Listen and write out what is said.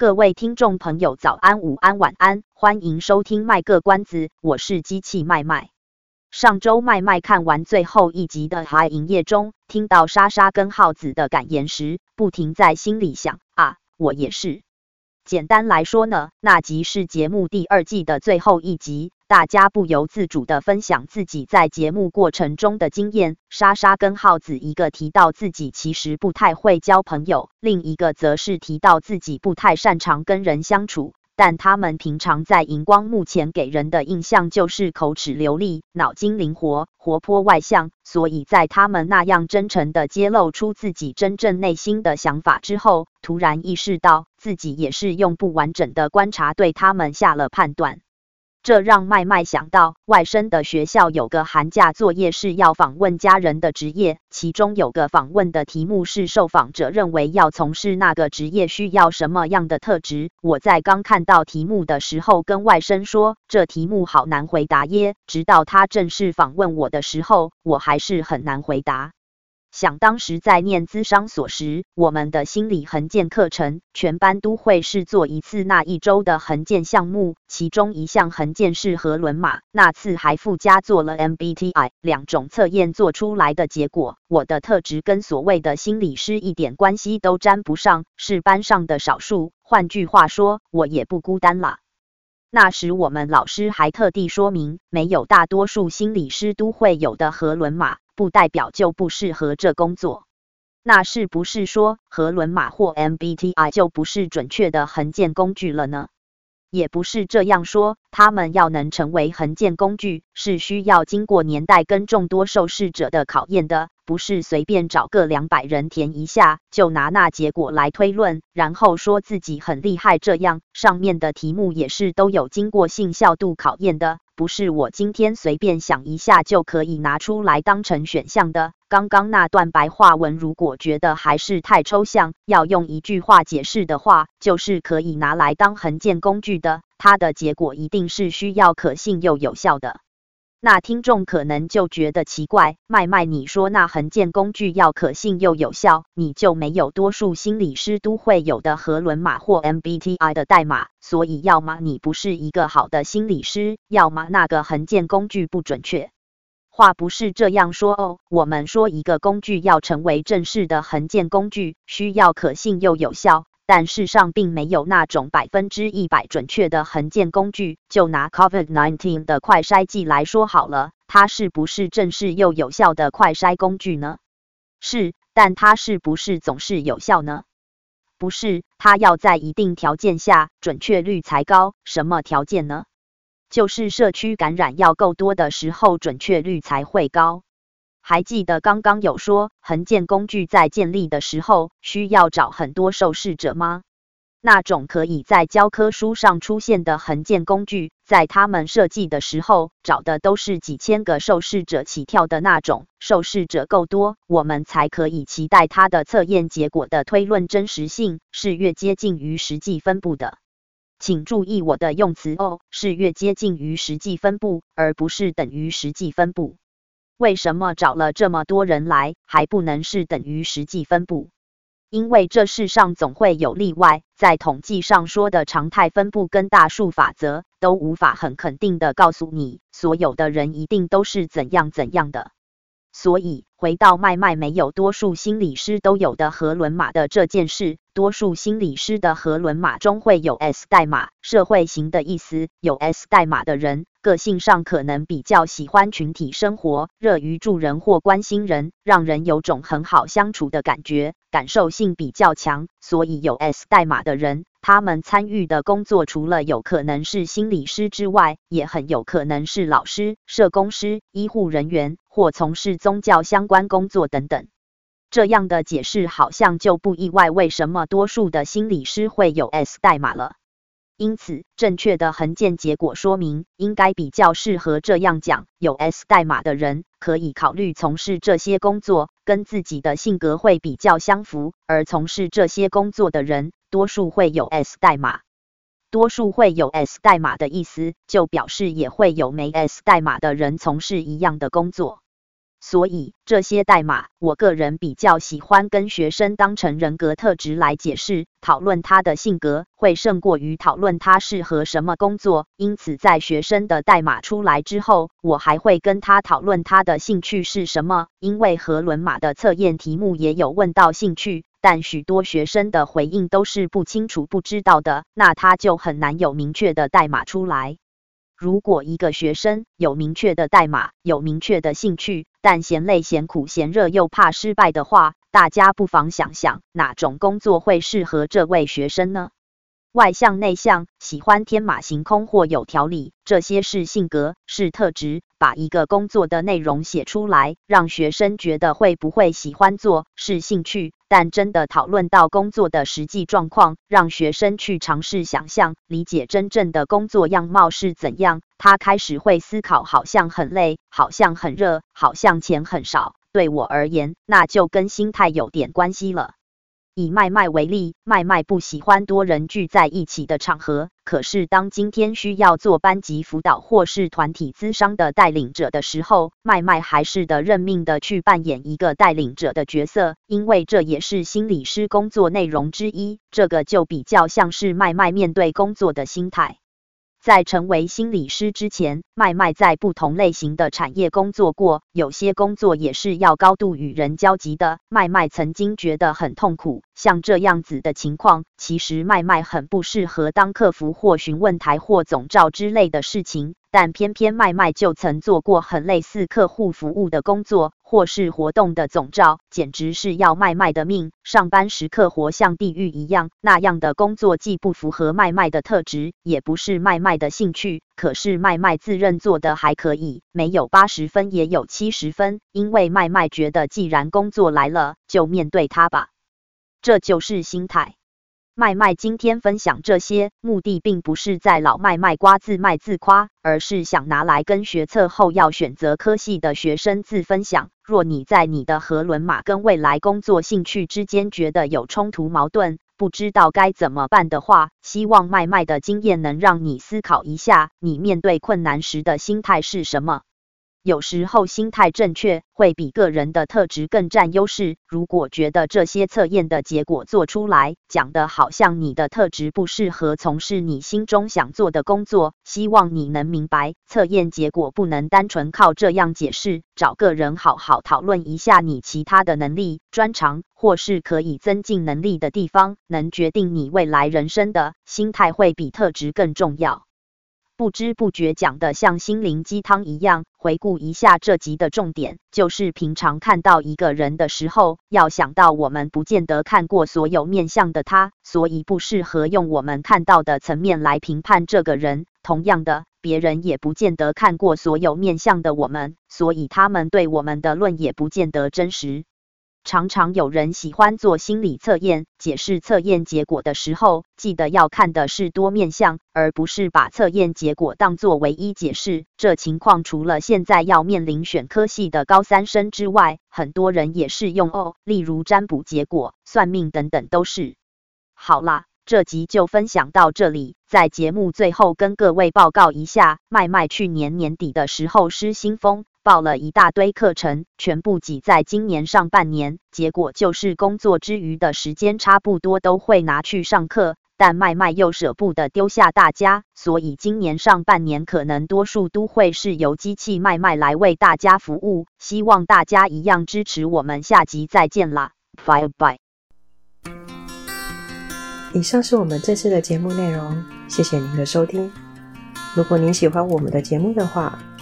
各位听众朋友，早安、午安、晚安，欢迎收听卖个关子，我是机器麦麦。上周麦麦看完最后一集的《还营业中》，听到莎莎跟浩子的感言时，不停在心里想啊，我也是。简单来说呢，那集是节目第二季的最后一集，大家不由自主地分享自己在节目过程中的经验。莎莎跟浩子一个提到自己其实不太会交朋友，另一个则是提到自己不太擅长跟人相处。但他们平常在荧光幕前给人的印象就是口齿流利、脑筋灵活、活泼外向，所以在他们那样真诚地揭露出自己真正内心的想法之后，突然意识到自己也是用不完整的观察对他们下了判断。这让麦麦想到，外甥的学校有个寒假作业是要访问家人的职业，其中有个访问的题目是受访者认为要从事那个职业需要什么样的特质。我在刚看到题目的时候，跟外甥说，这题目好难回答耶。直到他正式访问我的时候，我还是很难回答。想当时在念咨商所时，我们的心理衡鉴课程，全班都会试做一次那一周的衡鉴项目，其中一项衡鉴是荷伦马，那次还附加做了 MBTI 两种测验做出来的结果，我的特质跟所谓的心理师一点关系都沾不上，是班上的少数，换句话说，我也不孤单啦。那时我们老师还特地说明，没有大多数心理师都会有的荷伦马。不代表就不适合这工作。那是不是说和伦码或 MBTI 就不是准确的衡鉴工具了呢？也不是这样说，他们要能成为衡鉴工具，是需要经过年代跟众多受试者的考验的，不是随便找个两百人填一下就拿那结果来推论，然后说自己很厉害。这样上面的题目也是都有经过信效度考验的。不是我今天随便想一下就可以拿出来当成选项的。刚刚那段白话文，如果觉得还是太抽象，要用一句话解释的话，就是可以拿来当衡鉴工具的。它的结果一定是需要可信又有效的。那听众可能就觉得奇怪，麦麦，你说那衡鉴工具要可信又有效，你就没有多数心理师都会有的荷伦码或 MBTI 的代码，所以要么你不是一个好的心理师，要么那个衡鉴工具不准确。话不是这样说哦，我们说一个工具要成为正式的衡鉴工具，需要可信又有效。但世上并没有那种百分之一百准确的衡鉴工具。就拿 COVID-19 的快筛剂来说好了，它是不是正式又有效的快筛工具呢？是，但它是不是总是有效呢？不是，它要在一定条件下准确率才高。什么条件呢？就是社区感染要够多的时候，准确率才会高。还记得刚刚有说，衡鉴工具在建立的时候需要找很多受试者吗？那种可以在教科书上出现的衡鉴工具，在他们设计的时候找的都是几千个受试者起跳的那种，受试者够多，我们才可以期待它的测验结果的推论真实性是越接近于实际分布的。请注意我的用词哦，是越接近于实际分布，而不是等于实际分布。为什么找了这么多人来，还不能是等于实际分布？因为这世上总会有例外，在统计上说的常态分布跟大数法则，都无法很肯定的告诉你，所有的人一定都是怎样怎样的。所以，回到麦麦没有多数心理师都有的荷伦码的这件事，多数心理师的荷伦码中会有 S 代码，社会型的意思。有 S 代码的人，个性上可能比较喜欢群体生活，乐于助人或关心人，让人有种很好相处的感觉，感受性比较强。所以有 S 代码的人，他们参与的工作除了有可能是心理师之外，也很有可能是老师、社工师、医护人员。或从事宗教相关工作等等。这样的解释好像就不意外，为什么多数的心理师会有 S 代码了。因此，正确的横鉴结果说明应该比较适合这样讲：有 S 代码的人可以考虑从事这些工作，跟自己的性格会比较相符；而从事这些工作的人，多数会有 S 代码。多数会有 S 代码的意思，就表示也会有没 S 代码的人从事一样的工作。所以这些代码，我个人比较喜欢跟学生当成人格特质来解释，讨论他的性格会胜过于讨论他适合什么工作。因此，在学生的代码出来之后，我还会跟他讨论他的兴趣是什么。因为荷伦码的测验题目也有问到兴趣，但许多学生的回应都是不清楚、不知道的，那他就很难有明确的代码出来。如果一个学生有明确的代码，有明确的兴趣，但嫌累、嫌苦、嫌热，又怕失败的话，大家不妨想想，哪种工作会适合这位学生呢？外向、内向，喜欢天马行空或有条理，这些是性格，是特质。把一个工作的内容写出来，让学生觉得会不会喜欢做，是兴趣。但真的讨论到工作的实际状况，让学生去尝试想象、理解真正的工作样貌是怎样，他开始会思考：好像很累，好像很热，好像钱很少。对我而言，那就跟心态有点关系了。以麦麦为例，麦麦不喜欢多人聚在一起的场合。可是当今天需要做班级辅导或是团体咨商的带领者的时候，麦麦还是得认命的去扮演一个带领者的角色，因为这也是心理师工作内容之一。这个就比较像是麦麦面对工作的心态。在成为心理师之前，麦麦在不同类型的产业工作过，有些工作也是要高度与人交集的。麦麦曾经觉得很痛苦，像这样子的情况，其实麦麦很不适合当客服或询问台或总召之类的事情。但偏偏麦麦就曾做过很类似客户服务的工作，或是活动的总召，简直是要麦麦的命。上班时刻活像地狱一样，那样的工作既不符合麦麦的特质，也不是麦麦的兴趣。可是麦麦自认做的还可以，没有八十分也有七十分，因为麦麦觉得既然工作来了，就面对它吧，这就是心态。麦麦今天分享这些，目的并不是在老麦卖瓜自卖自夸，而是想拿来跟学测后要选择科系的学生自分享。若你在你的和伦马跟未来工作兴趣之间觉得有冲突矛盾，不知道该怎么办的话，希望麦麦的经验能让你思考一下，你面对困难时的心态是什么。有时候心态正确会比个人的特质更占优势。如果觉得这些测验的结果做出来讲的好像你的特质不适合从事你心中想做的工作，希望你能明白，测验结果不能单纯靠这样解释。找个人好好讨论一下你其他的能力、专长或是可以增进能力的地方，能决定你未来人生的心态会比特质更重要。不知不觉讲的像心灵鸡汤一样。回顾一下这集的重点，就是平常看到一个人的时候，要想到我们不见得看过所有面向的他，所以不适合用我们看到的层面来评判这个人。同样的，别人也不见得看过所有面向的我们，所以他们对我们的论也不见得真实。常常有人喜欢做心理测验，解释测验结果的时候，记得要看的是多面向，而不是把测验结果当作唯一解释。这情况除了现在要面临选科系的高三生之外，很多人也适用哦，例如占卜结果、算命等等都是。好啦，这集就分享到这里，在节目最后跟各位报告一下，麦麦去年年底的时候失心疯。报了一大堆课程，全部挤在今年上半年，结果就是工作之余的时间差不多都会拿去上课，但麦麦又舍不得丢下大家，所以今年上半年可能多数都会是由机器麦麦来为大家服务，希望大家一样支持我们，下集再见啦，bye bye。以上是我们这次的节目内容，谢谢您的收听。如果您喜欢我们的节目的话，